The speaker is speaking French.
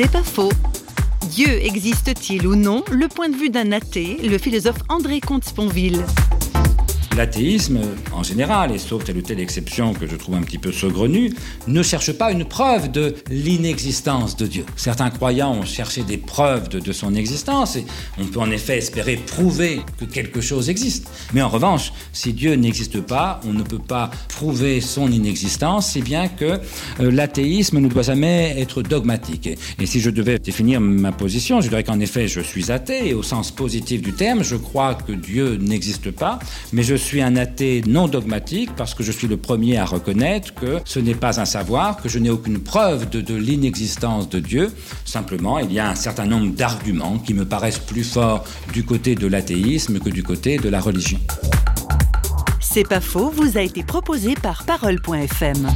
C'est pas faux. Dieu existe-t-il ou non? Le point de vue d'un athée, le philosophe André Comte-Sponville. L'athéisme, en général, et sauf telle ou telle exception que je trouve un petit peu saugrenue, ne cherche pas une preuve de l'inexistence de Dieu. Certains croyants ont cherché des preuves de, son existence, et on peut en effet espérer prouver que quelque chose existe. Mais en revanche, si Dieu n'existe pas, on ne peut pas prouver son inexistence, si bien que euh, l'athéisme ne doit jamais être dogmatique. Et, et si je devais définir ma position, je dirais qu'en effet, je suis athée, et au sens positif du terme, je crois que Dieu n'existe pas, mais je suis un athée non dogmatique parce que je suis le premier à reconnaître que ce n'est pas un savoir, que je n'ai aucune preuve de, de l'inexistence de Dieu. Simplement, il y a un certain nombre d'arguments qui me paraissent plus forts du côté de l'athéisme que du côté de la religion. C'est pas faux, vous a été proposé par parole.fm.